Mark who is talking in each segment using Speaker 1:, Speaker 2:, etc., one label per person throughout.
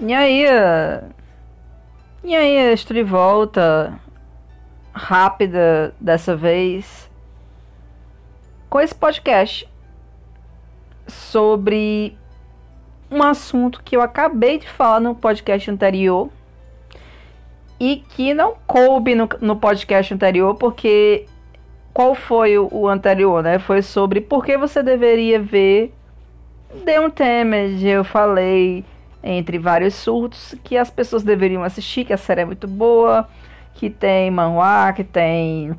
Speaker 1: E aí, e aí, estou de volta, rápida dessa vez, com esse podcast sobre um assunto que eu acabei de falar no podcast anterior e que não coube no, no podcast anterior, porque qual foi o, o, anterior, né? Foi sobre por que você deveria ver The Untamed. Eu falei entre vários surtos, que as pessoas deveriam assistir, que a série é muito boa, que tem manhwa, que tem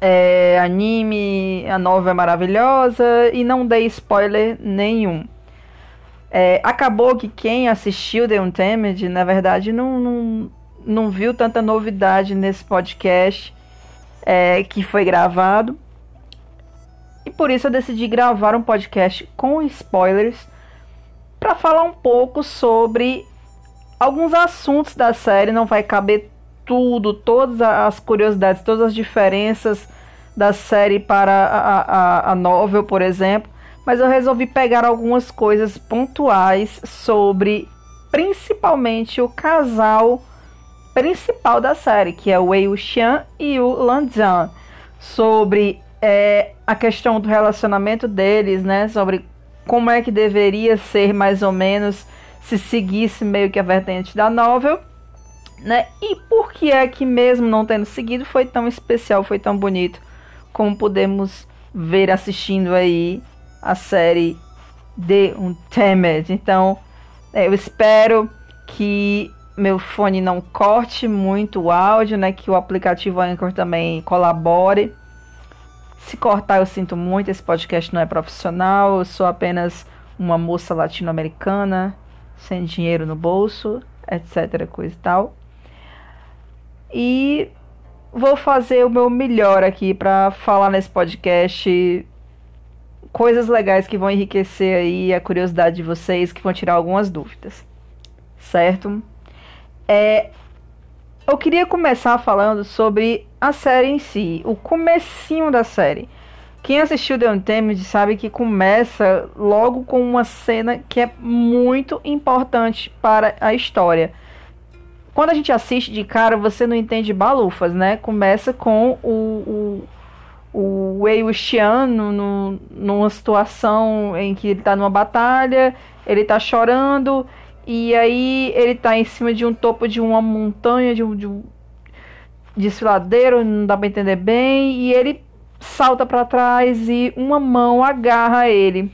Speaker 1: é, anime, a nova é maravilhosa e não dei spoiler nenhum. É, acabou que quem assistiu The Untamed, na verdade, não, não, não viu tanta novidade nesse podcast é, que foi gravado. E por isso eu decidi gravar um podcast com spoilers para falar um pouco sobre alguns assuntos da série. Não vai caber tudo, todas as curiosidades, todas as diferenças da série para a, a, a novel, por exemplo. Mas eu resolvi pegar algumas coisas pontuais sobre principalmente o casal principal da série, que é o Wei Wuxian e o Lan Zhan, sobre é, a questão do relacionamento deles, né? Sobre como é que deveria ser mais ou menos se seguisse meio que a vertente da novel, né? E por que é que mesmo não tendo seguido foi tão especial, foi tão bonito, como podemos ver assistindo aí a série de Untamed. Então, é, eu espero que meu fone não corte muito o áudio, né? Que o aplicativo Anchor também colabore se cortar, eu sinto muito. Esse podcast não é profissional. Eu sou apenas uma moça latino-americana, sem dinheiro no bolso, etc. Coisa e tal. E vou fazer o meu melhor aqui para falar nesse podcast coisas legais que vão enriquecer aí a curiosidade de vocês, que vão tirar algumas dúvidas. Certo? É, eu queria começar falando sobre a série em si, o comecinho da série. Quem assistiu The Untamed sabe que começa logo com uma cena que é muito importante para a história. Quando a gente assiste de cara, você não entende balufas, né? Começa com o, o, o Wei Wuxian no, numa situação em que ele está numa batalha, ele está chorando e aí ele tá em cima de um topo de uma montanha, de um, de um desfiladeiro, não dá pra entender bem. E ele salta para trás e uma mão agarra ele.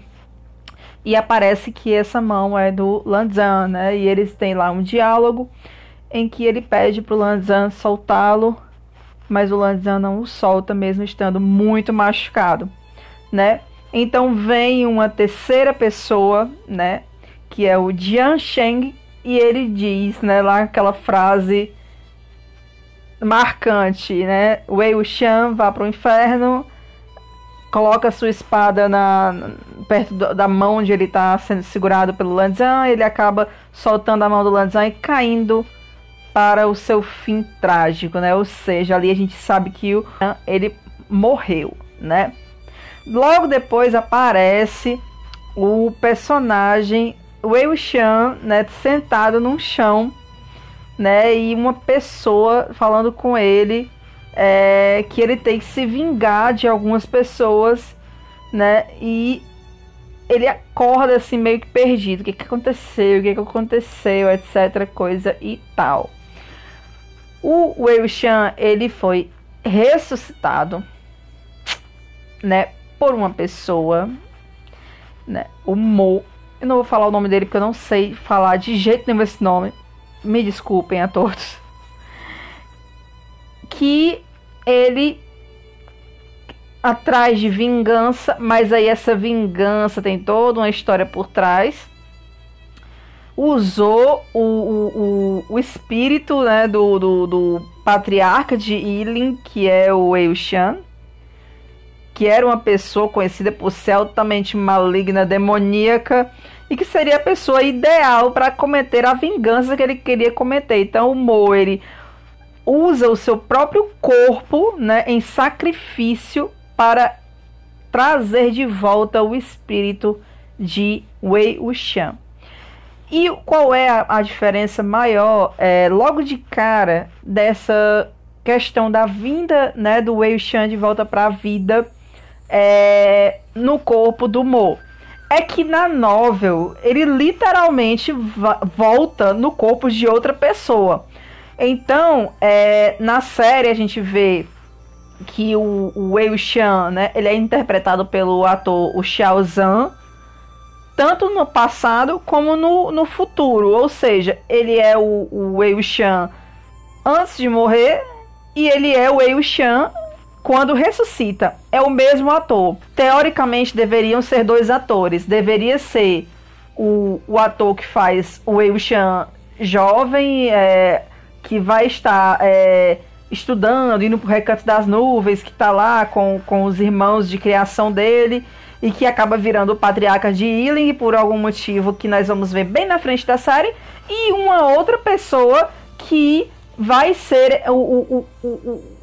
Speaker 1: E aparece que essa mão é do Lanzan, né? E eles têm lá um diálogo em que ele pede pro Lanzan soltá-lo, mas o Lanzan não o solta mesmo estando muito machucado, né? Então vem uma terceira pessoa, né? Que é o Jian Sheng, e ele diz, né, lá aquela frase marcante, né? Wei Wuxian vá para o inferno, coloca sua espada na perto da mão onde ele está sendo segurado pelo Lanzan, ele acaba soltando a mão do Lanzan e caindo para o seu fim trágico, né? Ou seja, ali a gente sabe que o ele morreu, né? Logo depois aparece o personagem Wei Wuxian, né, sentado num chão, né, e uma pessoa falando com ele é, que ele tem que se vingar de algumas pessoas, né, e ele acorda assim meio que perdido, o que, que aconteceu, o que, que aconteceu, etc, coisa e tal. O Wei Wuxian, ele foi ressuscitado, né, por uma pessoa, né, o Mo eu não vou falar o nome dele porque eu não sei falar de jeito nenhum esse nome. Me desculpem a todos. Que ele atrás de vingança, mas aí essa vingança tem toda uma história por trás. Usou o, o, o, espírito né, do, do, do patriarca de Ilin, que é o Eushan, que era uma pessoa conhecida por ser altamente maligna, demoníaca e que seria a pessoa ideal para cometer a vingança que ele queria cometer. Então o Mo ele usa o seu próprio corpo, né, em sacrifício para trazer de volta o espírito de Wei Wuxian. E qual é a, a diferença maior, é, logo de cara, dessa questão da vinda né, do Wei Shan de volta para a vida é, no corpo do Mo? É que na novel ele literalmente volta no corpo de outra pessoa. Então, é, na série a gente vê que o, o Wei Shan, né, ele é interpretado pelo ator o Xiao Zhan, tanto no passado como no, no futuro. Ou seja, ele é o, o Wei Shan antes de morrer e ele é o Wei Shan quando ressuscita. É o mesmo ator. Teoricamente deveriam ser dois atores. Deveria ser o, o ator que faz o Wei Shan jovem, é, que vai estar é, estudando, indo pro recanto das nuvens, que tá lá com, com os irmãos de criação dele e que acaba virando o patriarca de Ealing por algum motivo que nós vamos ver bem na frente da série, e uma outra pessoa que vai ser o, o, o, o,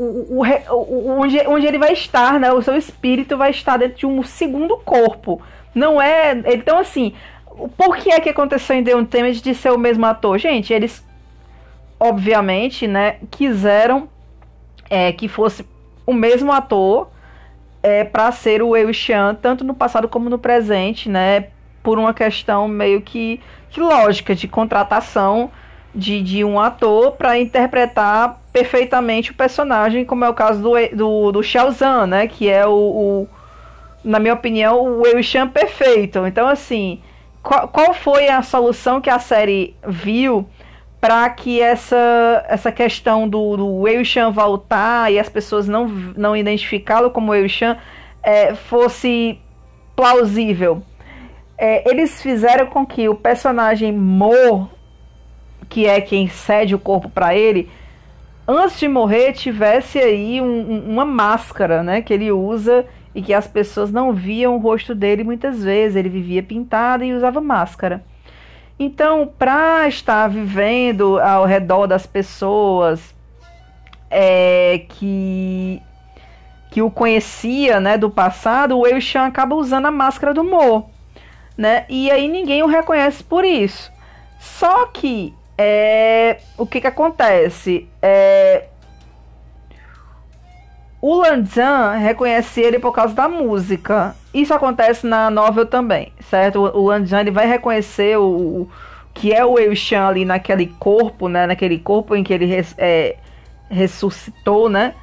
Speaker 1: o, onde, onde ele vai estar, né? O seu espírito vai estar dentro de um segundo corpo. Não é. Então, assim, por que é que aconteceu em The Untamed de ser o mesmo ator? Gente, eles, obviamente, né, quiseram é, que fosse o mesmo ator é, para ser o Wei Xian, tanto no passado como no presente, né? Por uma questão meio que, que lógica de contratação de, de um ator para interpretar perfeitamente o personagem, como é o caso do, do, do Xiao Zhan, né? Que é o, o na minha opinião, o Xian perfeito. Então, assim, qual, qual foi a solução que a série viu para que essa, essa questão do, do Wei Shan voltar e as pessoas não, não identificá-lo como Wei Shan é, fosse plausível. É, eles fizeram com que o personagem Mo, que é quem cede o corpo para ele, antes de morrer tivesse aí um, uma máscara, né, que ele usa e que as pessoas não viam o rosto dele muitas vezes. Ele vivia pintado e usava máscara. Então, para estar vivendo ao redor das pessoas é, que que o conhecia, né, do passado, o Eishan acaba usando a máscara do Mo, né? E aí ninguém o reconhece por isso. Só que é, o que que acontece? É, o Lanzan reconhece ele por causa da música. Isso acontece na novel também, certo? O Lanzan ele vai reconhecer o, o que é o Eushan ali naquele corpo, né? Naquele corpo em que ele res, é, ressuscitou, né?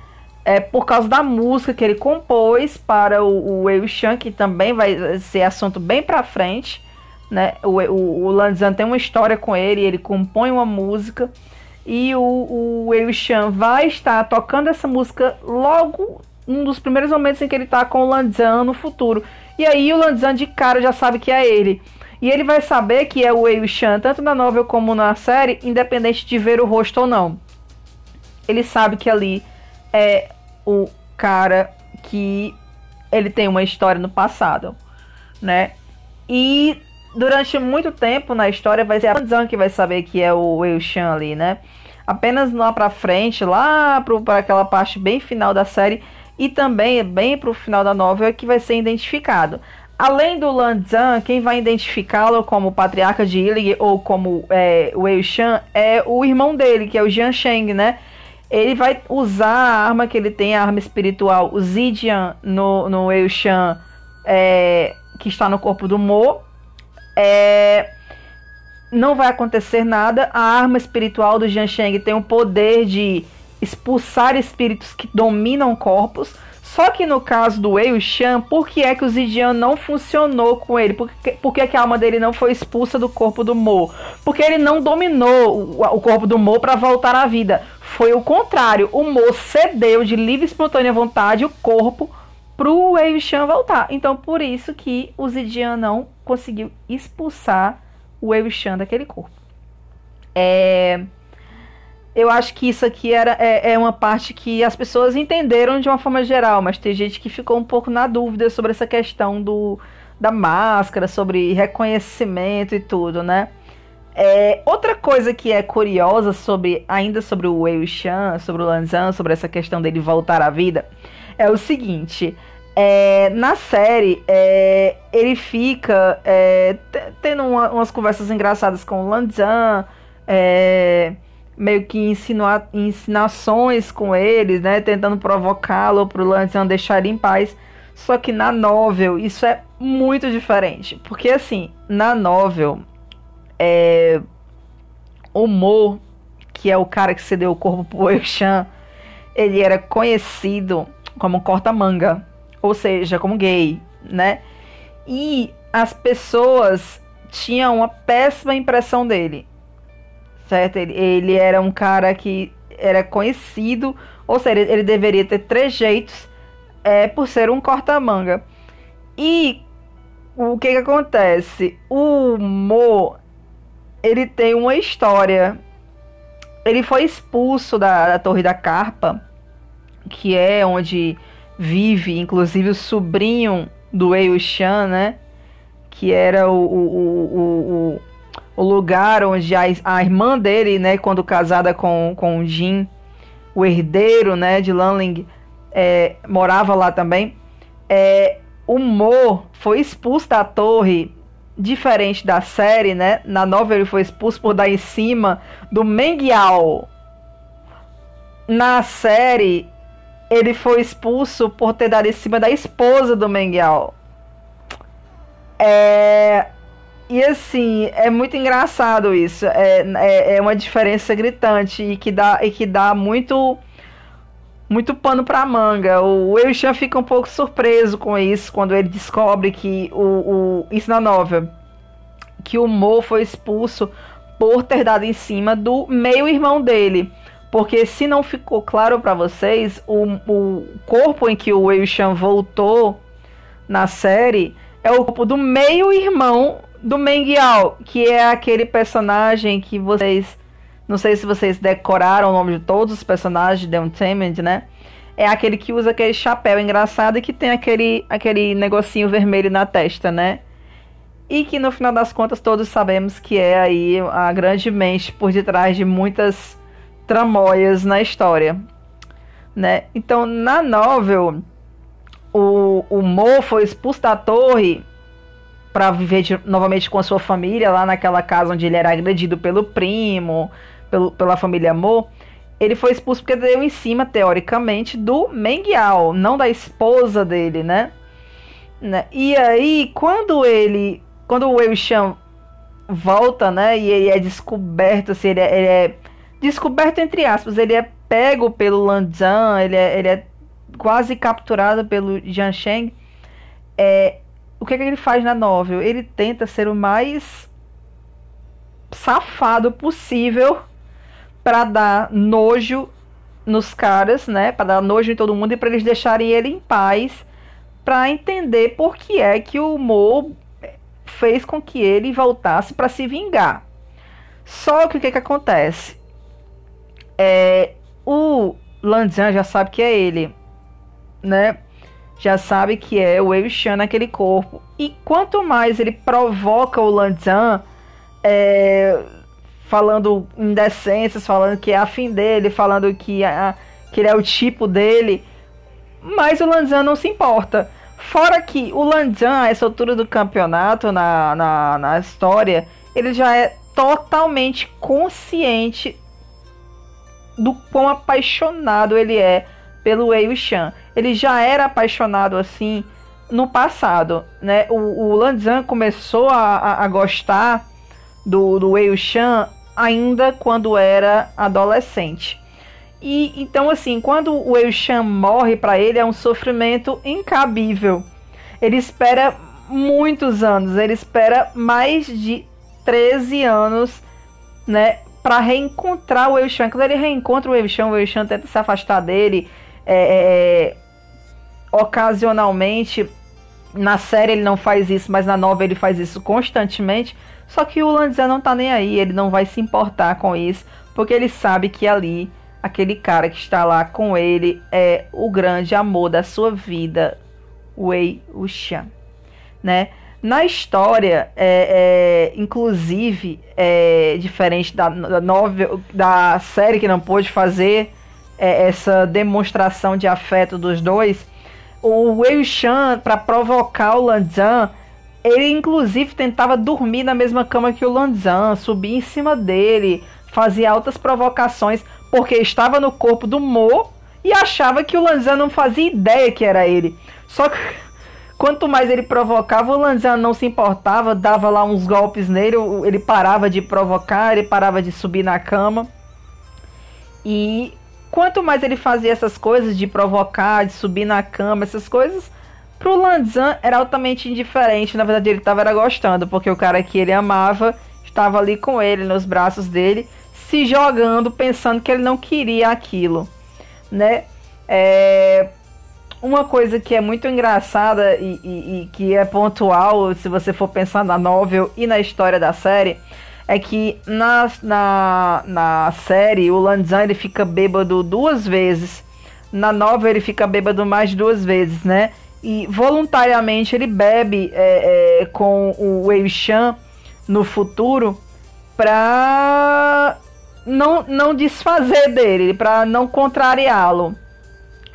Speaker 1: É por causa da música que ele compôs para o, o Eushan, que também vai ser assunto bem pra frente, né? O, o, o Lanzan tem uma história com ele, ele compõe uma música e o, o Wei Shan vai estar tocando essa música logo um dos primeiros momentos em que ele está com o Lanzan no futuro. E aí o Lanzan de cara já sabe que é ele. E ele vai saber que é o Wei Shan, tanto na novel como na série, independente de ver o rosto ou não. Ele sabe que ali é o cara que ele tem uma história no passado, né? E durante muito tempo na história vai ser a Zhang que vai saber que é o Wei Shan ali, né? Apenas lá pra frente, lá para aquela parte bem final da série e também bem pro final da novela que vai ser identificado. Além do Lan Zhan, quem vai identificá-lo como patriarca de Ilig ou como é, Wei Shan é o irmão dele, que é o Jian Sheng, né? Ele vai usar a arma que ele tem, a arma espiritual, o Zidian, no, no Wei Shan, é, que está no corpo do Mo, é, não vai acontecer nada. A arma espiritual do Jian Sheng tem o poder de expulsar espíritos que dominam corpos. Só que no caso do Wei Shan, por que é que o Zidian não funcionou com ele? Por que, por que, que a alma dele não foi expulsa do corpo do Mo? Porque ele não dominou o, o corpo do Mo para voltar à vida. Foi o contrário. O Mo cedeu de livre e espontânea vontade o corpo pro Wei Shan voltar. Então, por isso que o Zidian não conseguiu expulsar o Wei Shan daquele corpo. É... Eu acho que isso aqui era, é, é, uma parte que as pessoas entenderam de uma forma geral, mas tem gente que ficou um pouco na dúvida sobre essa questão do, da máscara, sobre reconhecimento e tudo, né? É, outra coisa que é curiosa sobre ainda sobre o Wei Shan, sobre o Lanzan, sobre essa questão dele voltar à vida, é o seguinte: É, na série, é, ele fica é, tendo uma, umas conversas engraçadas com o Lanzan, é, meio que insinua, ensinações com ele, né, tentando provocá-lo para o Lanzan deixar ele em paz. Só que na novel isso é muito diferente, porque assim, na novel, é, o Mo, que é o cara que cedeu o corpo pro Eushan, ele era conhecido como corta-manga ou seja, como gay, né? E as pessoas tinham uma péssima impressão dele, certo? Ele, ele era um cara que era conhecido, ou seja, ele, ele deveria ter trejeitos é, por ser um corta-manga. E o que que acontece? O Mo, ele tem uma história. Ele foi expulso da, da Torre da Carpa, que é onde vive, inclusive o sobrinho do Wei Shan, né? Que era o, o, o, o, lugar onde a, a irmã dele, né, quando casada com, com o Jin, o herdeiro, né, de Lanling, é, morava lá também. É, o Mo foi expulso da torre, diferente da série, né? Na novela ele foi expulso por dar em cima do Mengyao. Na série, ele foi expulso por ter dado em cima da esposa do Menguel. É, e assim, é muito engraçado isso. É, é, é, uma diferença gritante e que dá, e que dá muito muito pano pra manga. O Eushan fica um pouco surpreso com isso quando ele descobre que o, o isso na que o Mo foi expulso por ter dado em cima do meio-irmão dele. Porque se não ficou claro para vocês, o, o corpo em que o Wei Shan voltou na série é o corpo do meio-irmão do Meng Yao, que é aquele personagem que vocês. Não sei se vocês decoraram o nome de todos os personagens de The Untamed, né? É aquele que usa aquele chapéu engraçado e que tem aquele, aquele negocinho vermelho na testa, né? E que no final das contas todos sabemos que é aí a grande mente por detrás de muitas tramóias na história. Né? Então, na novel, o, o Mo foi expulso da torre para viver de, novamente com a sua família, lá naquela casa onde ele era agredido pelo primo, pelo, pela família Mo. Ele foi expulso porque deu em cima, teoricamente, do Mengyao, não da esposa dele, né? né? E aí, quando ele. Quando o Wei Shan volta, né? E ele é descoberto, assim, ele é, ele é descoberto entre aspas, ele é pego pelo Lanzan, ele é, ele é quase capturado pelo Jian Sheng. É, o que, é que ele faz na novel? Ele tenta ser o mais safado possível para dar nojo nos caras, né? Para dar nojo em todo mundo e para eles deixarem ele em paz, para entender por que é que o Mo fez com que ele voltasse para se vingar. Só que o que, que acontece? é, o Lanzan já sabe que é ele, né? Já sabe que é o Eushan naquele corpo. E quanto mais ele provoca o Lanzan, é, falando indecências, falando que é afim dele, falando que, a, que ele é o tipo dele, mais o Lanzan não se importa. Fora que o Lanzan, a essa altura do campeonato, na, na, na história, ele já é totalmente consciente do quão apaixonado ele é pelo Wei Wuxian. Ele já era apaixonado assim no passado, né? O, o Lanzan começou a, a, a, gostar do, do Wei Wuxian ainda quando era adolescente. E então assim, quando o Wuxian morre para ele é um sofrimento incabível. Ele espera muitos anos, ele espera mais de 13 anos, né, para reencontrar o Eushan. Quando ele reencontra o Eushan, o Eushan tenta se afastar dele é, é, é, ocasionalmente. Na série ele não faz isso, mas na nova ele faz isso constantemente. Só que o Lanzé não tá nem aí, ele não vai se importar com isso, porque ele sabe que ali, aquele cara que está lá com ele é o grande amor da sua vida, Wei Wuxian, né? Na história, é, é, inclusive, é, diferente da, da, novel, da série que não pôde fazer é, essa demonstração de afeto dos dois, O Wei Shan, para provocar o Lanzan, ele inclusive tentava dormir na mesma cama que o Lanzan, subir em cima dele, fazia altas provocações, porque estava no corpo do Mo e achava que o Lanzan não fazia ideia que era ele. Só que quanto mais ele provocava, o Lanzan não se importava, dava lá uns golpes nele, ele parava de provocar, ele parava de subir na cama. E quanto mais ele fazia essas coisas de provocar, de subir na cama, essas coisas, pro Lanzan era altamente indiferente. Na verdade, ele estava gostando, porque o cara que ele amava estava ali com ele, nos braços dele, se jogando, pensando que ele não queria aquilo, né? É... Uma coisa que é muito engraçada e, e, e que é pontual, se você for pensar na novel e na história da série, é que na, na, na série o Lanzan ele fica bêbado duas vezes. Na novela ele fica bêbado mais duas vezes, né? E voluntariamente ele bebe é, é, com o Wei Shan no futuro pra não, não desfazer dele, pra não contrariá-lo.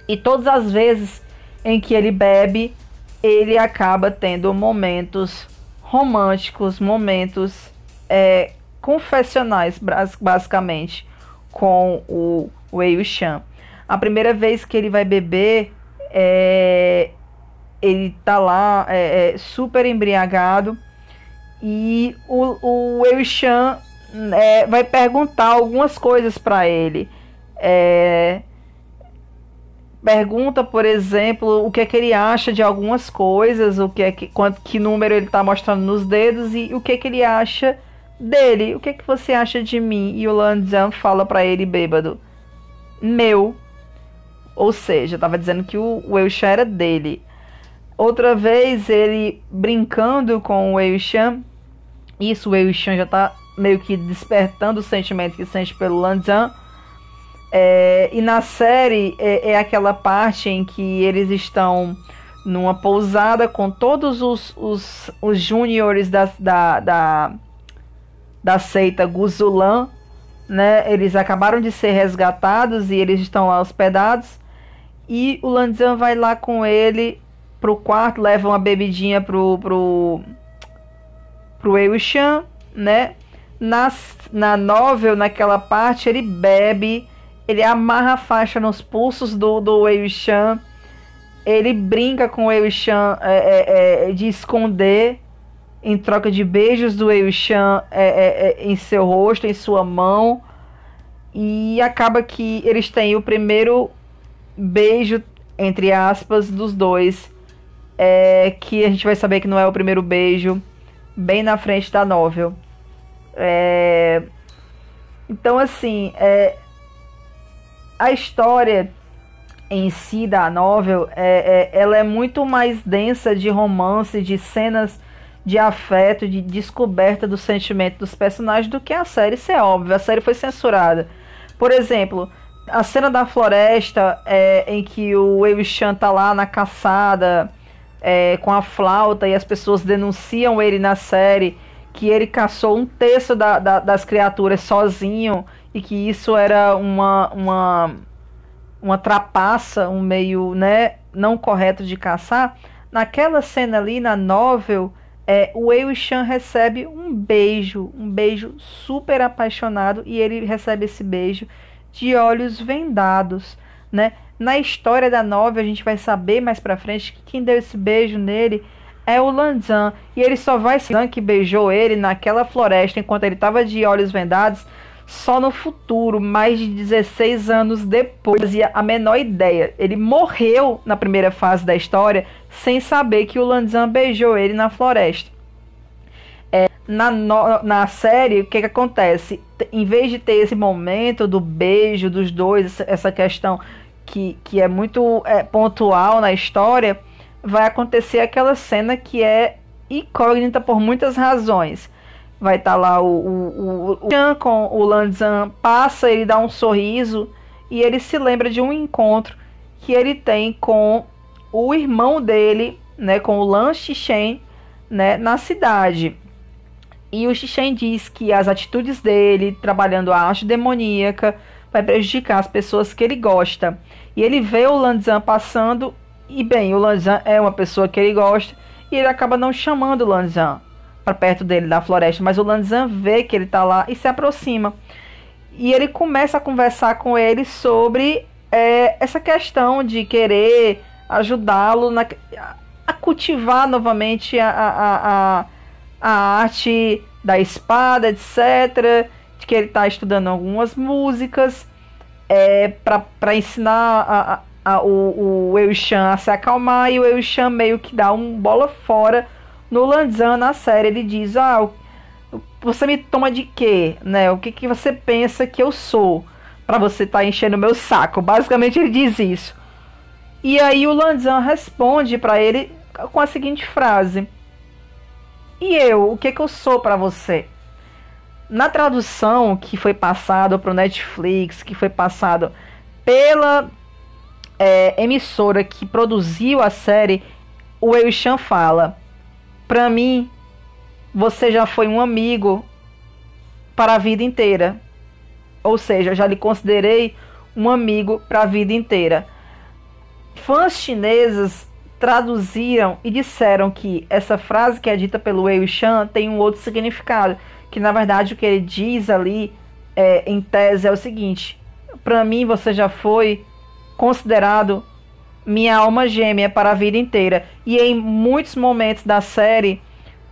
Speaker 1: E todas as vezes em que ele bebe, ele acaba tendo momentos românticos, momentos é, confessionais, basicamente, com o Wei Shan. A primeira vez que ele vai beber, é, ele tá lá é, é, super embriagado e o, o Wei Shan é, vai perguntar algumas coisas para ele. É, pergunta, por exemplo, o que é que ele acha de algumas coisas, o que é que, quanto, que número ele está mostrando nos dedos e o que é que ele acha dele. O que é que você acha de mim? E o Lanzan fala para ele bêbado: Meu. Ou seja, tava dizendo que o, o Eushan era dele. Outra vez ele brincando com o Eushan. Isso o Eushan já tá meio que despertando o sentimento que sente pelo Lanzan. É, e na série é, é, aquela parte em que eles estão numa pousada com todos os, os, os júniores da, da, da da seita Guzulan, né? Eles acabaram de ser resgatados e eles estão lá hospedados. E o Lanzan vai lá com ele pro quarto, leva uma bebidinha pro pro pro Eushan, né? Na, na novel, naquela parte, ele bebe, ele amarra a faixa nos pulsos do, do Eushan, ele brinca com o Eushan é, é, é, de esconder em troca de beijos do Eushan é, é, é, em seu rosto, em sua mão. E acaba que eles têm o primeiro beijo, entre aspas, dos dois. É, que a gente vai saber que não é o primeiro beijo, bem na frente da novel. É, então, assim, é, a história em si da novel, é, é, ela é muito mais densa de romance, de cenas de afeto, de descoberta do sentimento dos personagens do que a série, isso é óbvio. A série foi censurada. Por exemplo, a cena da floresta é, em que o Wei Shan tá lá na caçada é, com a flauta e as pessoas denunciam ele na série que ele caçou um terço da, da, das criaturas sozinho e que isso era uma, uma, uma trapaça, um meio né, não correto de caçar. Naquela cena ali na novel é, o Wei Shan recebe um beijo, um beijo super apaixonado e ele recebe esse beijo de olhos vendados, né? Na história da novela a gente vai saber mais para frente que quem deu esse beijo nele é o Lanzan e ele só vai ser que beijou ele naquela floresta enquanto ele estava de olhos vendados só no futuro, mais de 16 anos depois, e a menor ideia. Ele morreu na primeira fase da história sem saber que o Lanzan beijou ele na floresta. É, na, no, na série, o que, que acontece? Em vez de ter esse momento do beijo dos dois, essa questão que, que é muito é, pontual na história, vai acontecer aquela cena que é incógnita por muitas razões vai estar tá lá o, o, o, o com o Lanzan, passa, ele dá um sorriso e ele se lembra de um encontro que ele tem com o irmão dele, né, com o Lan Xixen, né, na cidade. E o Xixen diz que as atitudes dele, trabalhando a arte demoníaca, vai prejudicar as pessoas que ele gosta. E ele vê o Lanzan passando E bem, o Lanzan é uma pessoa que ele gosta e ele acaba não chamando o Lanzan para perto dele da floresta, mas o Lanzan vê que ele tá lá e se aproxima. E ele começa a conversar com ele sobre é, essa questão de querer ajudá-lo a cultivar novamente a, a, a, a arte da espada, etc. De que ele está estudando algumas músicas é, para ensinar a, a, o, o Eushan a se acalmar e o Eushan meio que dá um bola fora no Lanzan na série. Ele diz: Ah, você me toma de quê? Né? O que, que você pensa que eu sou? para você estar tá enchendo meu saco. Basicamente ele diz isso. E aí o Lanzan responde para ele com a seguinte frase: E eu, o que que eu sou para você? Na tradução que foi passado para o Netflix, que foi passado pela é, emissora que produziu a série, o Eushan fala: Para mim, você já foi um amigo para a vida inteira. Ou seja, já lhe considerei um amigo para a vida inteira. Fãs chineses traduziram e disseram que essa frase que é dita pelo Wei Shan tem um outro significado, que na verdade o que ele diz ali é, em tese é o seguinte: para mim você já foi considerado minha alma gêmea para a vida inteira. E em muitos momentos da série,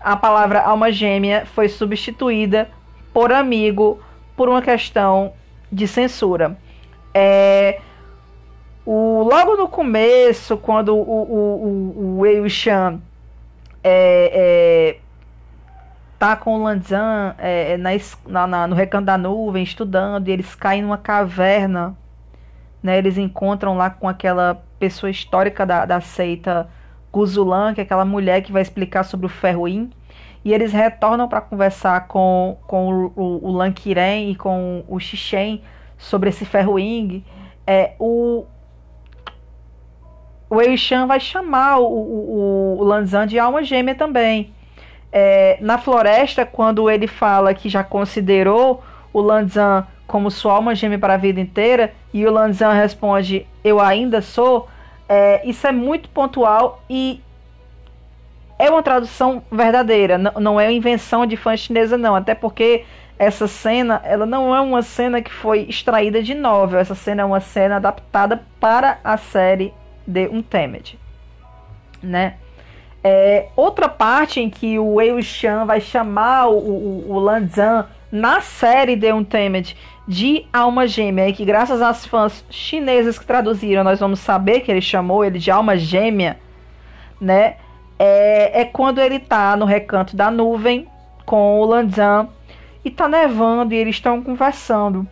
Speaker 1: a palavra alma gêmea foi substituída por amigo por uma questão de censura. É, o, logo no começo, quando o, o, o, o Wei Shan é, é, tá com o Lanzan é, é na, na, no recanto da nuvem estudando e eles caem numa caverna, né? Eles encontram lá com aquela pessoa histórica da, da seita Guzulan, que é aquela mulher que vai explicar sobre o Ferroim e eles retornam para conversar com, com o, o, o Lankiren e com o Xixen sobre esse ferroing. É, o o Eishan vai chamar o, o, o Lanzan de alma gêmea também. É, na floresta, quando ele fala que já considerou o Lanzan como sua alma gêmea para a vida inteira, e o Lanzan responde: Eu ainda sou. É, isso é muito pontual e é uma tradução verdadeira, não, não é invenção de fã chinesa, não. Até porque essa cena, ela não é uma cena que foi extraída de novel. Essa cena é uma cena adaptada para a série de Untamed, né? É, outra parte em que o Wei Shan vai chamar o, o, o Lan Zhan na série de Untamed de alma gêmea, e que graças às fãs chinesas que traduziram, nós vamos saber que ele chamou ele de alma gêmea, né? é, é quando ele tá no recanto da nuvem com o Lanzan e tá nevando e eles estão conversando.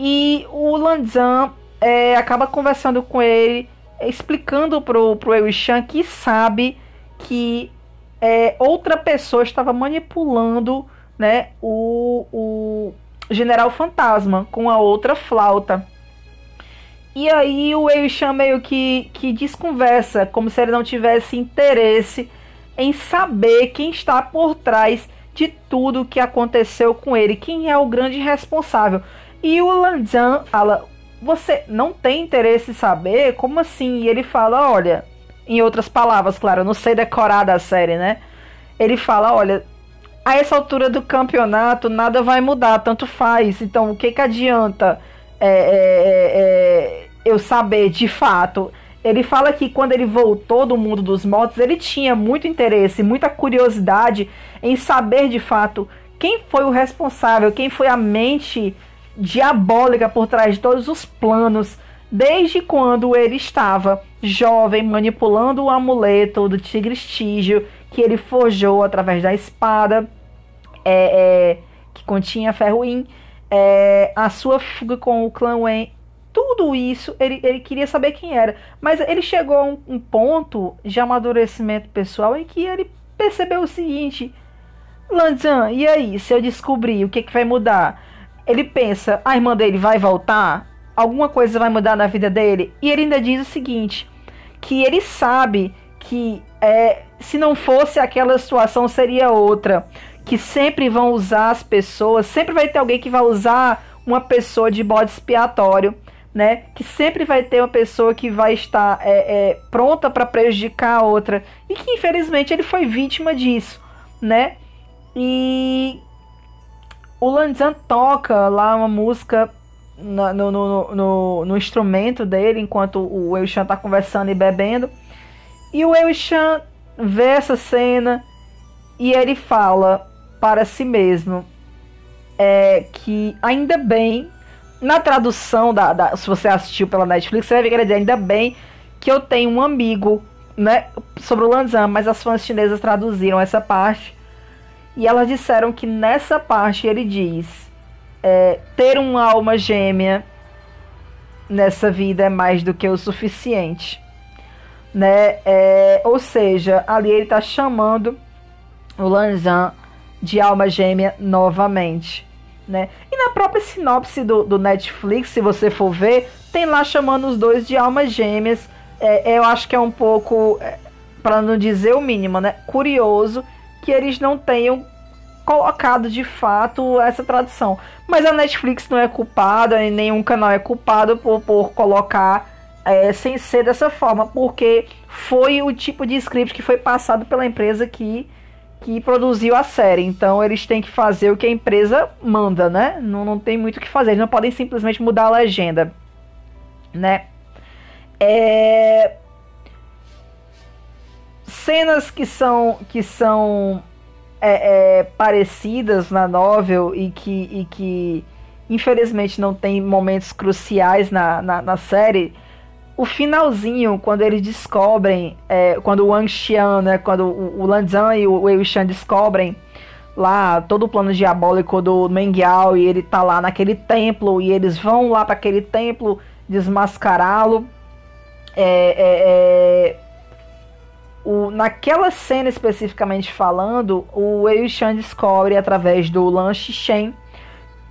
Speaker 1: E o Lanzan é, acaba conversando com ele, explicando pro, pro Ewishan que sabe que é, outra pessoa estava manipulando né, o, o General Fantasma com a outra flauta. E aí o Eishan meio que, que desconversa, como se ele não tivesse interesse em saber quem está por trás de tudo o que aconteceu com ele, quem é o grande responsável. E o Lanzan fala: Você não tem interesse em saber? Como assim? E ele fala: Olha, em outras palavras, claro, eu não sei decorar da série, né? Ele fala: Olha, a essa altura do campeonato nada vai mudar, tanto faz. Então o que, que adianta? É, é, é, é, eu saber de fato. Ele fala que quando ele voltou do mundo dos mortos, ele tinha muito interesse, muita curiosidade em saber de fato quem foi o responsável, quem foi a mente diabólica por trás de todos os planos, desde quando ele estava jovem manipulando o amuleto do tigre estígio que ele forjou através da espada é, é, que continha ferroim é, a sua fuga com o clã Wen, tudo isso ele, ele queria saber quem era. Mas ele chegou a um, um ponto de amadurecimento pessoal em que ele percebeu o seguinte: Lanzan, e aí, se eu descobrir o que, que vai mudar? Ele pensa, a irmã dele vai voltar? Alguma coisa vai mudar na vida dele? E ele ainda diz o seguinte: que ele sabe que é, se não fosse aquela situação seria outra que sempre vão usar as pessoas, sempre vai ter alguém que vai usar uma pessoa de bode expiatório né? Que sempre vai ter uma pessoa que vai estar é, é, pronta para prejudicar a outra e que infelizmente ele foi vítima disso, né? E o Lanzan toca lá uma música no, no, no, no, instrumento dele enquanto o Eushan tá conversando e bebendo. E o Eushan vê essa cena e ele fala para si mesmo é, que ainda bem, na tradução da, da, se você assistiu pela Netflix, você vai ver dizer ainda bem que eu tenho um amigo né, sobre o Lanzan, mas as fãs chinesas traduziram essa parte e elas disseram que nessa parte ele diz é, ter uma alma gêmea nessa vida é mais do que o suficiente, né? É, ou seja, ali ele está chamando o Lanzan de alma gêmea novamente. Né? E na própria sinopse do, do Netflix, se você for ver, tem lá chamando os dois de almas gêmeas. É, eu acho que é um pouco, é, para não dizer o mínimo, né? Curioso que eles não tenham colocado de fato essa tradução. Mas a Netflix não é culpada, e nenhum canal é culpado por, por colocar é, sem ser dessa forma, porque foi o tipo de script que foi passado pela empresa que que produziu a série. Então eles têm que fazer o que a empresa manda, né? Não, não tem muito o que fazer. Eles não podem simplesmente mudar a legenda, né? É... Cenas que são que são é, é, parecidas na novel e que, e que infelizmente não tem momentos cruciais na, na, na série o finalzinho, quando eles descobrem, é, quando o Wang Xian, né, quando o, o Lanzan e o Wei Shan descobrem lá todo o plano diabólico do Meng Yao e ele tá lá naquele templo e eles vão lá para aquele templo desmascará-lo. É, é, é, o, naquela cena especificamente falando, o Wei descobre através do Lan Shen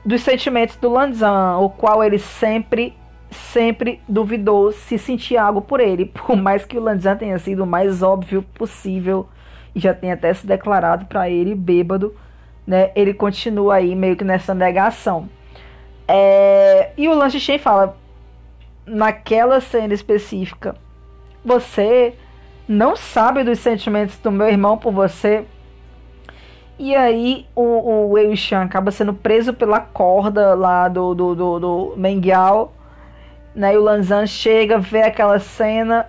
Speaker 1: dos sentimentos do Lanzan, o qual ele sempre sempre duvidou se sentia algo por ele, por mais que o Lanzan tenha sido o mais óbvio possível e já tenha até se declarado para ele bêbado, né? Ele continua aí meio que nessa negação. É, e o Lan Shen fala naquela cena específica, você não sabe dos sentimentos do meu irmão por você. E aí o, o Shan acaba sendo preso pela corda lá do, do, do, do Mengyao né? E o Lanzan chega, vê aquela cena,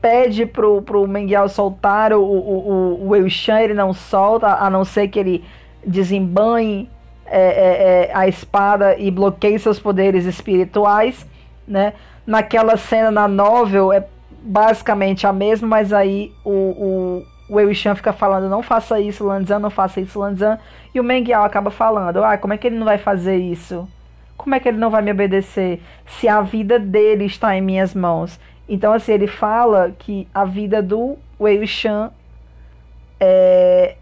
Speaker 1: pede pro, pro Menguial soltar o, o, o, o ele não solta, a não ser que ele desembanhe é, é, é, a espada e bloqueie seus poderes espirituais, né? Naquela cena na novel é basicamente a mesma, mas aí o, o, o Wei fica falando, não faça isso, Lanzan, não faça isso, Lanzan, e o Menguial acaba falando, ah, como é que ele não vai fazer isso? como é que ele não vai me obedecer se a vida dele está em minhas mãos? Então, assim, ele fala que a vida do Wei Shan é,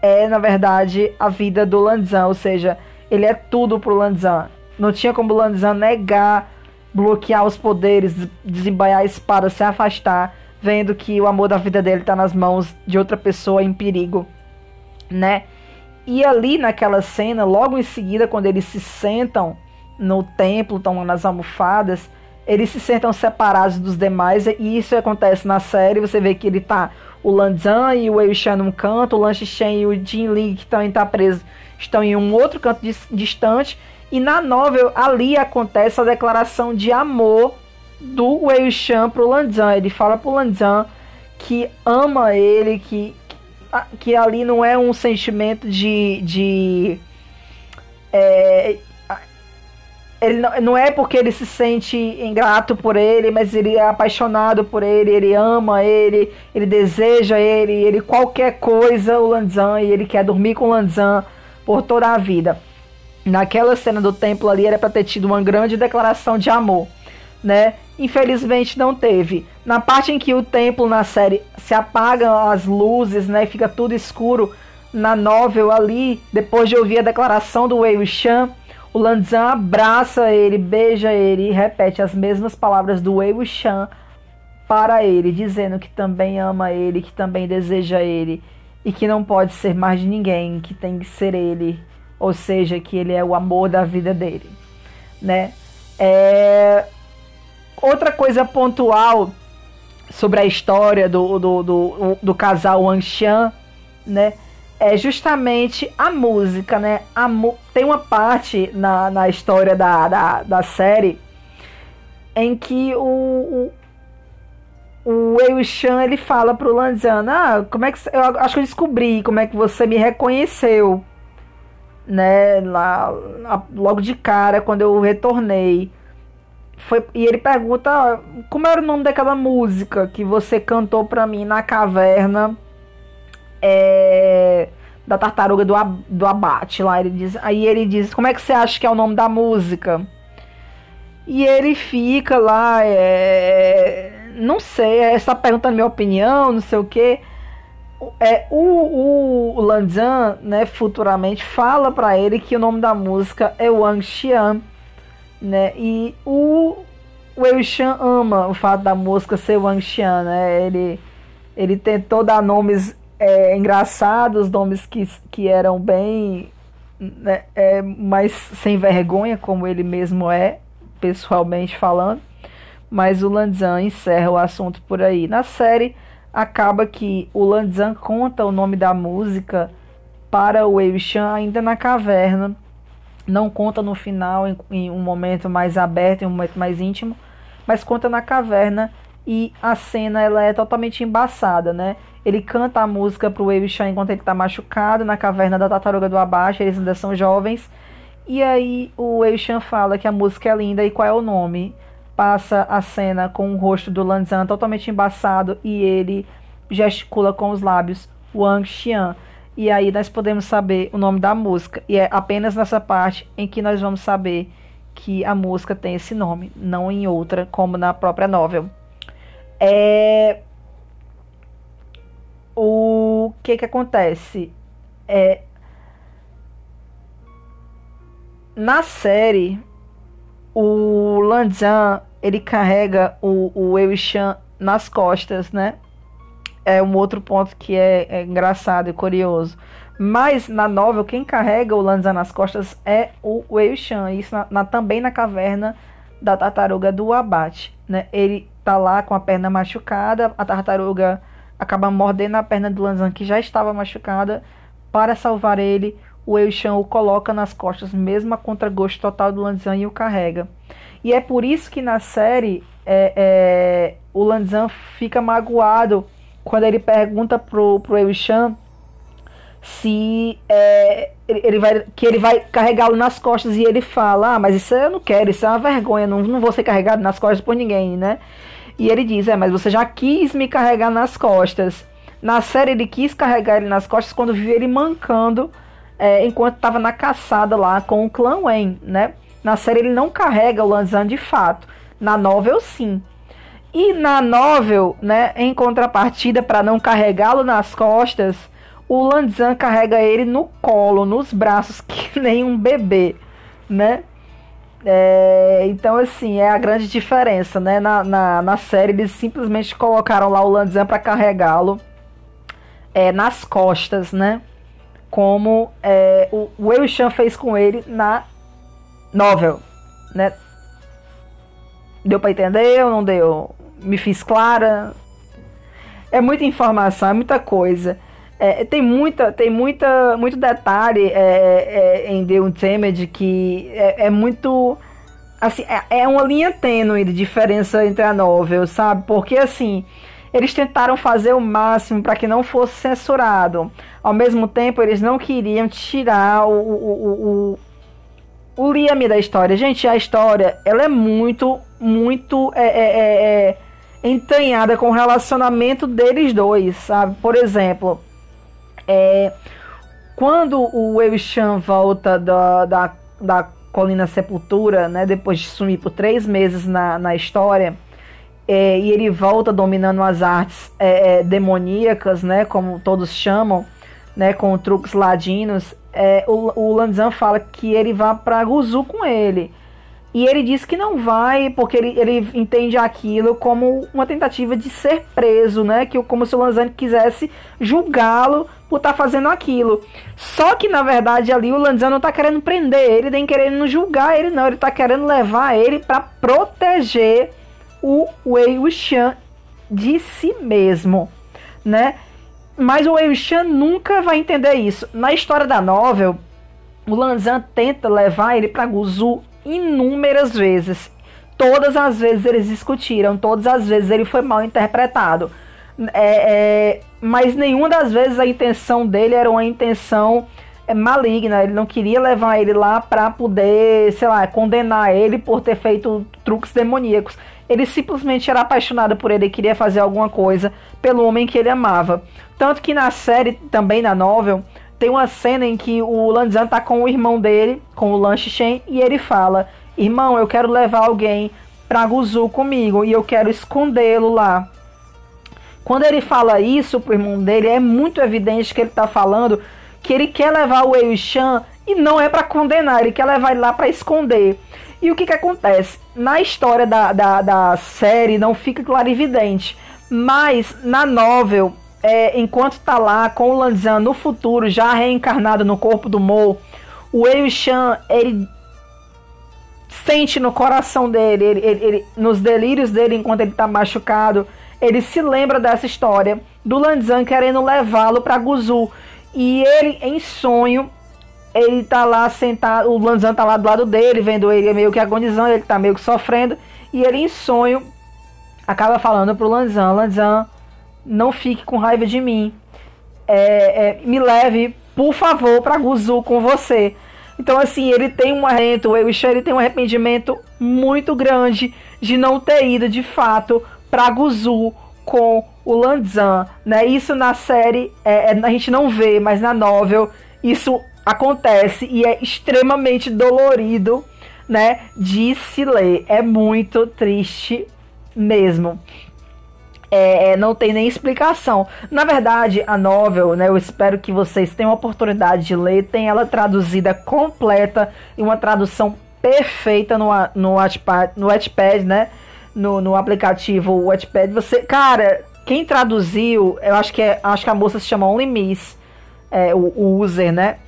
Speaker 1: é, na verdade, a vida do Lanzan, ou seja, ele é tudo pro Lanzan. Não tinha como o Lanzan negar, bloquear os poderes, desembanhar a espada, se afastar, vendo que o amor da vida dele está nas mãos de outra pessoa em perigo, né? E ali naquela cena, logo em seguida, quando eles se sentam no templo, estão nas almofadas, eles se sentam separados dos demais, e isso acontece na série. Você vê que ele tá o Lanzan e o Wei Shan num canto, o Lan Shen e o Jin Ling, que também tá preso, estão em um outro canto distante. E na novel, ali acontece a declaração de amor do Wei Shan pro Lanzan. Ele fala pro Lanzan que ama ele, que que ali não é um sentimento de. de é, ele não, não é porque ele se sente ingrato por ele, mas ele é apaixonado por ele, ele ama ele, ele deseja ele, ele qualquer coisa, o Lanzan, e ele quer dormir com o Lanzan por toda a vida. Naquela cena do templo ali era para ter tido uma grande declaração de amor, né? Infelizmente não teve. Na parte em que o templo na série se apagam as luzes, né, fica tudo escuro, na novel ali, depois de ouvir a declaração do Wei Wuxian, o Lanzan abraça ele, beija ele e repete as mesmas palavras do Wei Wuxian para ele, dizendo que também ama ele, que também deseja ele e que não pode ser mais de ninguém, que tem que ser ele, ou seja, que ele é o amor da vida dele, né? É... Outra coisa pontual sobre a história do, do, do, do casal Wang Xian, né? É justamente a música, né? A, tem uma parte na, na história da, da, da série em que o, o Wei Shan ele fala pro Lanzan, ah, como é que eu acho que eu descobri como é que você me reconheceu, né? Lá, logo de cara quando eu retornei. Foi, e ele pergunta como era o nome daquela música que você cantou pra mim na caverna é, da tartaruga do, do abate lá. Ele diz, aí ele diz, como é que você acha que é o nome da música? E ele fica lá, é, não sei, é, está perguntando minha opinião, não sei o que. É, o, o Lanzan, né, futuramente fala para ele que o nome da música é Wang Xian né? E o Wei Shan ama o fato da música ser Wang Xian, né? Ele, ele tentou dar nomes é, engraçados, nomes que, que eram bem né, é, mais sem vergonha, como ele mesmo é, pessoalmente falando. Mas o Lanzan encerra o assunto por aí. Na série, acaba que o Lanzan conta o nome da música para o Wei ainda na caverna não conta no final, em, em, um momento mais aberto, em um momento mais íntimo, mas conta na caverna e a cena ela é totalmente embaçada, né? Ele canta a música pro Wei Shan enquanto ele tá machucado na caverna da tartaruga do abaixo, eles ainda são jovens. E aí o Wei fala que a música é linda e qual é o nome. Passa a cena com o rosto do Lanzan totalmente embaçado e ele gesticula com os lábios Wang Xian e aí nós podemos saber o nome da música. E é apenas nessa parte em que nós vamos saber que a música tem esse nome, não em outra, como na própria novel. É... O que que acontece? É... Na série, o Lanzan, ele carrega o, o Eishan nas costas, né? é um outro ponto que é, é engraçado e curioso. Mas na novel, quem carrega o Lanza nas costas é o Wei Shan, isso na, na, também na caverna da tartaruga do abate. Né? Ele tá lá com a perna machucada, a tartaruga acaba mordendo a perna do Lanzan que já estava machucada. Para salvar ele, o Wei Shan o coloca nas costas, mesmo a contragosto total do Lanzan e o carrega. E é por isso que na série é, é, o Lanzan fica magoado quando ele pergunta pro, pro Eushan se é, ele, ele, vai, que ele vai carregá-lo nas costas e ele fala, ah, mas isso eu não quero, isso é uma vergonha, não, não vou ser carregado nas costas por ninguém, né? E ele diz, é, mas você já quis me carregar nas costas. Na série ele quis carregar ele nas costas quando viu ele mancando é, enquanto estava na caçada lá com o clã Wen, né? Na série ele não carrega o Lanzan de fato. Na novel sim. E na novel, né, em contrapartida, para não carregá-lo nas costas, o Lanzan carrega ele no colo, nos braços, que nem um bebê, né? É, então, assim, é a grande diferença, né? Na, na, na série, eles simplesmente colocaram lá o Lanzan para carregá-lo é, nas costas, né? Como é, o, Wei Shan fez com ele na novel, né? Deu para entender ou não deu? Me fiz clara? É muita informação, é muita coisa. É, tem muita, tem muita, muito detalhe é, é, em The Untamed que é, é muito assim, é, é uma linha tênue de diferença entre a novel, sabe? Porque assim, eles tentaram fazer o máximo para que não fosse censurado. Ao mesmo tempo, eles não queriam tirar o, o, o, o Liam da história. Gente, a história, ela é muito, muito é, é, é, é entranhada com o relacionamento deles dois, sabe? Por exemplo, é, quando o Wei Shan volta da, da, da Colina Sepultura, né, depois de sumir por três meses na, na história, é, e ele volta dominando as artes é, é demoníacas, né, como todos chamam, né, com truques ladinos, é, o, o Lanzan fala que ele vá para Guzu com ele. E ele diz que não vai, porque ele, ele entende aquilo como uma tentativa de ser preso, né? Que como se o Lanzani quisesse julgá-lo por estar tá fazendo aquilo. Só que na verdade ali o Lanzani não tá querendo prender ele, nem querendo julgar ele, não. Ele tá querendo levar ele para proteger o Wei Wuxian de si mesmo, né? Mas o Wei Wuxian nunca vai entender isso. Na história da novel, o Lanzan tenta levar ele para Guzu inúmeras vezes. Todas as vezes eles discutiram, todas as vezes ele foi mal interpretado. É, é, mas nenhuma das vezes a intenção dele era uma intenção é, maligna. Ele não queria levar ele lá para poder, sei lá, condenar ele por ter feito truques demoníacos. Ele simplesmente era apaixonado por ele e queria fazer alguma coisa pelo homem que ele amava. Tanto que na série, também na novel, tem uma cena em que o Lanzan tá com o irmão dele, com o Lan Shen, e ele fala: Irmão, eu quero levar alguém pra Guzu comigo e eu quero escondê-lo lá. Quando ele fala isso pro irmão dele, é muito evidente que ele tá falando que ele quer levar o Wei Shan e não é para condenar, ele quer levar ele lá para esconder. E o que que acontece? Na história da, da, da série não fica claro e evidente, mas na novel é, enquanto tá lá com o Lanzan no futuro, já reencarnado no corpo do Mo, o Wei Shan, ele sente no coração dele, ele, ele, ele, nos delírios dele enquanto ele tá machucado, ele se lembra dessa história do Lanzan querendo levá-lo para Guzu. E ele, em sonho, ele tá lá sentado, o Lanzan tá lá do lado dele, vendo ele meio que agonizando, ele tá meio que sofrendo. E ele, em sonho, acaba falando pro Lanzan: Lanzan, não fique com raiva de mim. É, é, me leve, por favor, para Guzu com você. Então, assim, ele tem um arrependimento, o tem um arrependimento muito grande de não ter ido, de fato, para Guzu com o Lanzan, né? Isso na série é, é, a gente não vê, mas na novel isso acontece e é extremamente dolorido, né? De se ler. É muito triste mesmo é, é, não tem nem explicação. Na verdade, a novel, né, eu espero que vocês tenham a oportunidade de ler, tem ela traduzida completa e uma tradução perfeita no, no, Wattpad, no Wattpad, né? No, no aplicativo Wattpad. Você, cara, quem traduziu, eu acho que é, acho que a moça se chama Only Miss, é, o, o user, né?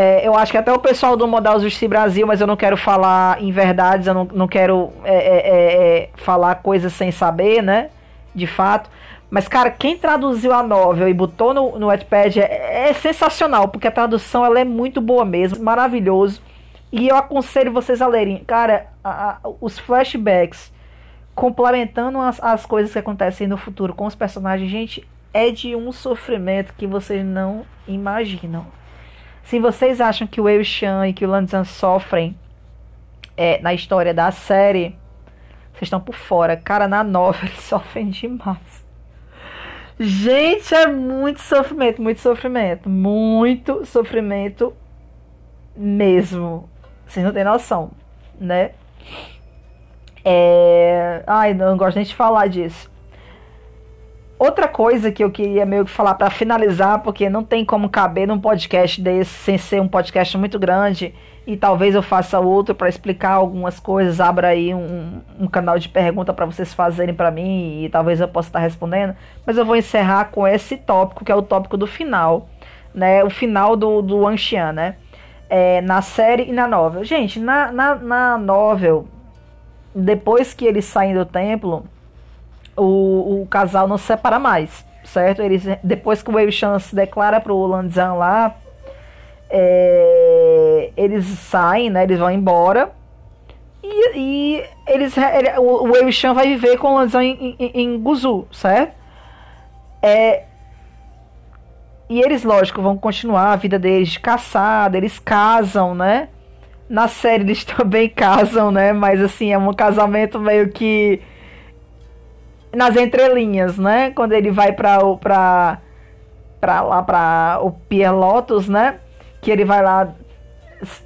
Speaker 1: É, eu acho que até o pessoal do Modal Justiça Brasil, mas eu não quero falar em verdades, eu não, não quero é, é, é falar coisas sem saber, né? de fato. Mas, cara, quem traduziu a novel e botou no, no Wattpad é, é, sensacional, porque a tradução ela é muito boa mesmo, maravilhoso. E eu aconselho vocês a lerem. Cara, a, a, os flashbacks complementando as, as coisas que acontecem no futuro com os personagens, gente, é de um sofrimento que vocês não imaginam. Se vocês acham que o Wei Shan e que o Lanzan sofrem é, na história da série, vocês estão por fora. Cara, na nova eles sofrem demais. Gente, é muito sofrimento, muito sofrimento. Muito sofrimento mesmo. Vocês não têm noção, né? É... Ai, não gosto nem de falar disso. Outra coisa que eu queria meio que falar para finalizar, porque não tem como caber num podcast desse sem ser um podcast muito grande e talvez eu faça outro para explicar algumas coisas, abra aí um, um canal de pergunta para vocês fazerem para mim e talvez eu possa estar respondendo, mas eu vou encerrar com esse tópico que é o tópico do final, né, o final do, do Anxian, né, é, na série e na novel. Gente, na, na, na novel, depois que eles saem do templo, o, o casal não se separa mais, certo? Eles, depois que o Wei Shan se declara pro Lanzan lá, é, eles saem, né? Eles vão embora. E, e eles, ele, o, Wei Shan vai viver com o Lanzan em, em, em Guzu, certo? É, e eles, lógico, vão continuar a vida deles de caçada, eles casam, né? Na série eles também casam, né? Mas assim, é um casamento meio que nas entrelinhas, né? Quando ele vai para o pra, pra lá para o Pier Lotus, né? que ele vai lá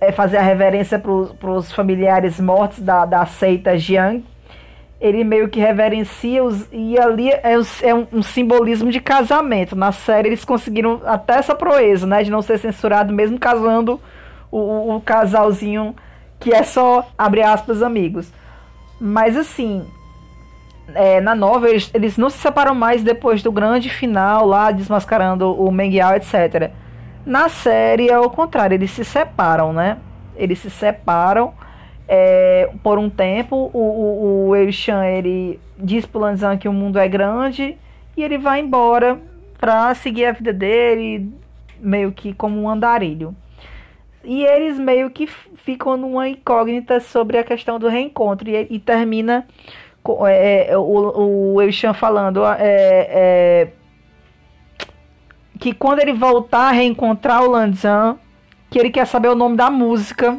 Speaker 1: é, fazer a reverência para os familiares mortos da, da seita Jiang. Ele meio que reverencia os. E ali é, é um, um, simbolismo de casamento. Na série eles conseguiram até essa proeza, né? De não ser censurado, mesmo casando o, o casalzinho que é só, abre aspas, amigos. Mas assim, é, na novela eles, eles, não se separam mais depois do grande final lá, desmascarando o Mengiao, etc. Na série é o contrário, eles se separam, né? Eles se separam é, por um tempo. O, o, o ele diz pro Lanzan que o mundo é grande e ele vai embora pra seguir a vida dele, meio que como um andarilho. E eles meio que ficam numa incógnita sobre a questão do reencontro e, e termina é, é, o, o Eishan falando é, é, que quando ele voltar a reencontrar o Lanzan, que ele quer saber o nome da música,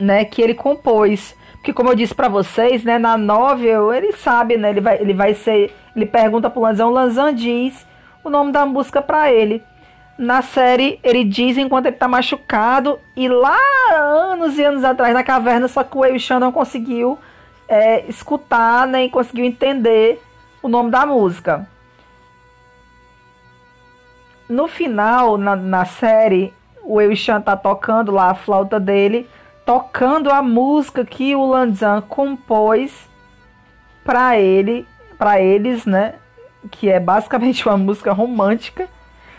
Speaker 1: né, que ele compôs. Porque como eu disse para vocês, né, na novel, ele sabe, né, ele vai, ele vai ser, ele pergunta pro Lanzan, o Lanzan diz o nome da música para ele. Na série, ele diz enquanto ele tá machucado, e lá anos e anos atrás na caverna, só que o Eishan não conseguiu é, escutar nem conseguiu entender o nome da música. No final, na, na série, o Eishan tá tocando lá a flauta dele, tocando a música que o Lanzan compôs para ele, para eles, né? Que é basicamente uma música romântica.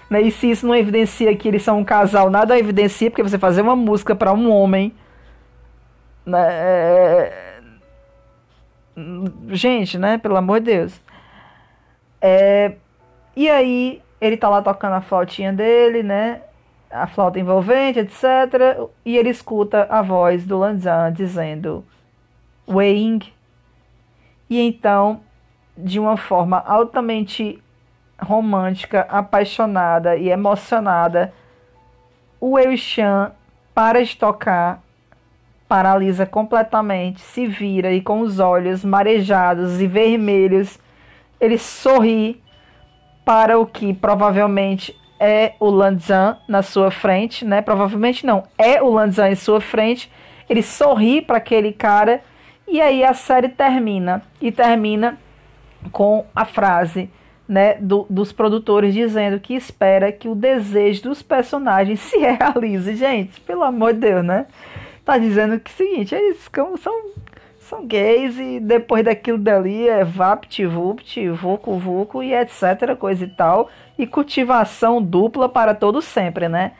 Speaker 1: Né? E se isso não evidencia que eles são um casal, nada evidencia, porque você fazer uma música para um homem, né? Gente, né? Pelo amor de Deus. É, e aí, ele tá lá tocando a flautinha dele, né? A flauta envolvente, etc. E ele escuta a voz do Lanzan dizendo Wing. E então, de uma forma altamente romântica, apaixonada e emocionada, o Eushan para de tocar paralisa completamente, se vira e com os olhos marejados e vermelhos, ele sorri para o que provavelmente é o Lanzan na sua frente, né? Provavelmente não, é o Lanzan em sua frente. Ele sorri para aquele cara e aí a série termina e termina com a frase, né, do, dos produtores dizendo que espera que o desejo dos personagens se realize. Gente, pelo amor de Deus, né? Tá dizendo que é o seguinte, eles são, são gays e depois daquilo dali é vapt, vupt, vucu, vucu e etc, coisa e tal. E cultivação dupla para todo sempre, né?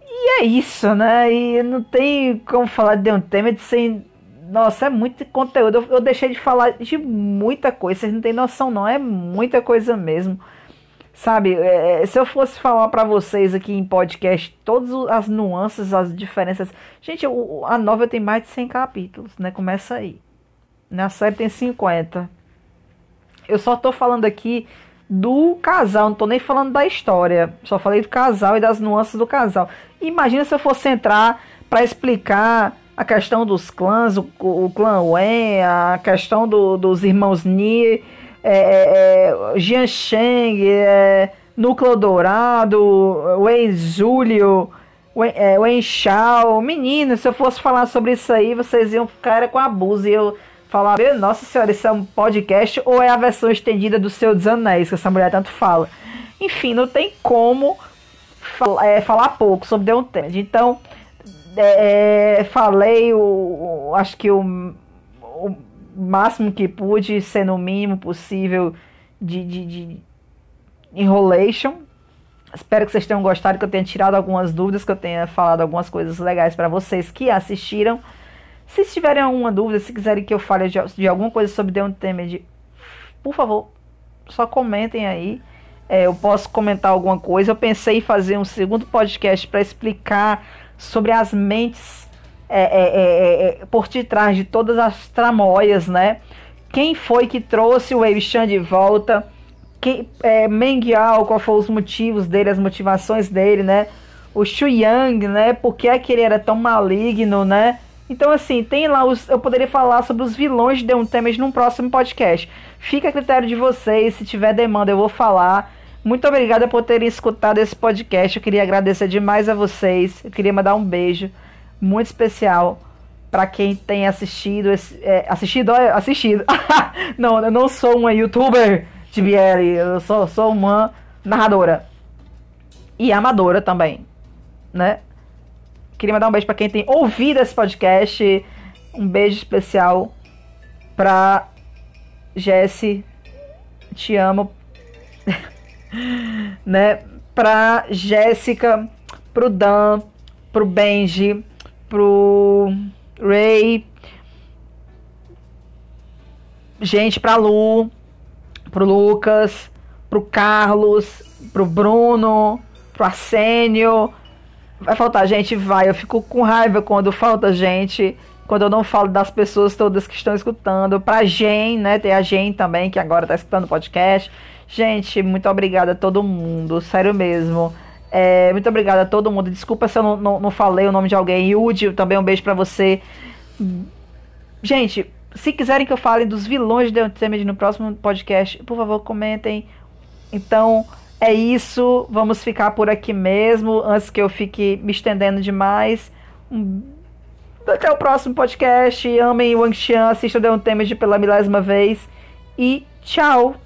Speaker 1: E é isso, né? E não tem como falar de um tema de sem. Nossa, é muito conteúdo. Eu, eu deixei de falar de muita coisa. Vocês não têm noção, não. É muita coisa mesmo. Sabe, é, é, se eu fosse falar para vocês aqui em podcast todas as nuances, as diferenças. Gente, o, a novela tem mais de 100 capítulos, né? Começa aí. Na série tem 50. Eu só tô falando aqui do casal, não tô nem falando da história. Só falei do casal e das nuances do casal. Imagina se eu fosse entrar para explicar a questão dos clãs, o, o clã Wen, a questão do, dos irmãos Ni é, é, é é, Núcleo Dourado, Wen, é, Wen Shao. Menino, se eu fosse falar sobre isso aí, vocês iam ficar com abuso e eu falar, nossa senhora, isso é um podcast ou é a versão estendida do Seu dos Anéis, que essa mulher tanto fala. Enfim, não tem como fal é, falar pouco sobre The Untamed. Então, é, é, falei, o, acho que o máximo que pude, ser no mínimo possível de, de, de enrolation. Espero que vocês tenham gostado, que eu tenha tirado algumas dúvidas, que eu tenha falado algumas coisas legais para vocês que assistiram. Se tiverem alguma dúvida, se quiserem que eu fale de, de alguma coisa sobre The Untamed, por favor, só comentem aí. É, eu posso comentar alguma coisa. Eu pensei em fazer um segundo podcast para explicar sobre as mentes é é, é, é, é, por detrás de todas as tramóias, né? Quem foi que trouxe o Wei Shan de volta? Quem, é, Meng Yao, qual foram os motivos dele, as motivações dele, né? O Xu Yang, né? Por que, é que ele era tão maligno, né? Então, assim, tem lá os. Eu poderia falar sobre os vilões de The Untamed num próximo podcast. Fica a critério de vocês. Se tiver demanda, eu vou falar. Muito obrigada por terem escutado esse podcast. Eu queria agradecer demais a vocês. Eu queria mandar um beijo muito especial para quem tem assistido esse, é, assistido assistido não eu não sou uma youtuber de BL eu sou, sou uma narradora e amadora também né Queria mandar um beijo para quem tem ouvido esse podcast. Um beijo especial pra Jesse. Te amo. né? Pra Jéssica, pro Dan, pro Benji, pro Ray. Gente, pra Lu, pro Lucas, pro Carlos, pro Bruno, pro Arsênio. Vai faltar gente? Vai. Eu fico com raiva quando falta gente. Quando eu não falo das pessoas todas que estão escutando. Pra Jen, né? Tem a Jen também, que agora tá escutando o podcast. Gente, muito obrigada a todo mundo. Sério mesmo. É, muito obrigada a todo mundo. Desculpa se eu não, não, não falei o nome de alguém. Yudi, também um beijo para você. Gente, se quiserem que eu fale dos vilões de Untamed no próximo podcast, por favor, comentem. Então, é isso. Vamos ficar por aqui mesmo, antes que eu fique me estendendo demais. Até o próximo podcast. Amem Wang Xian, assistam The Untamed pela milésima vez. E tchau!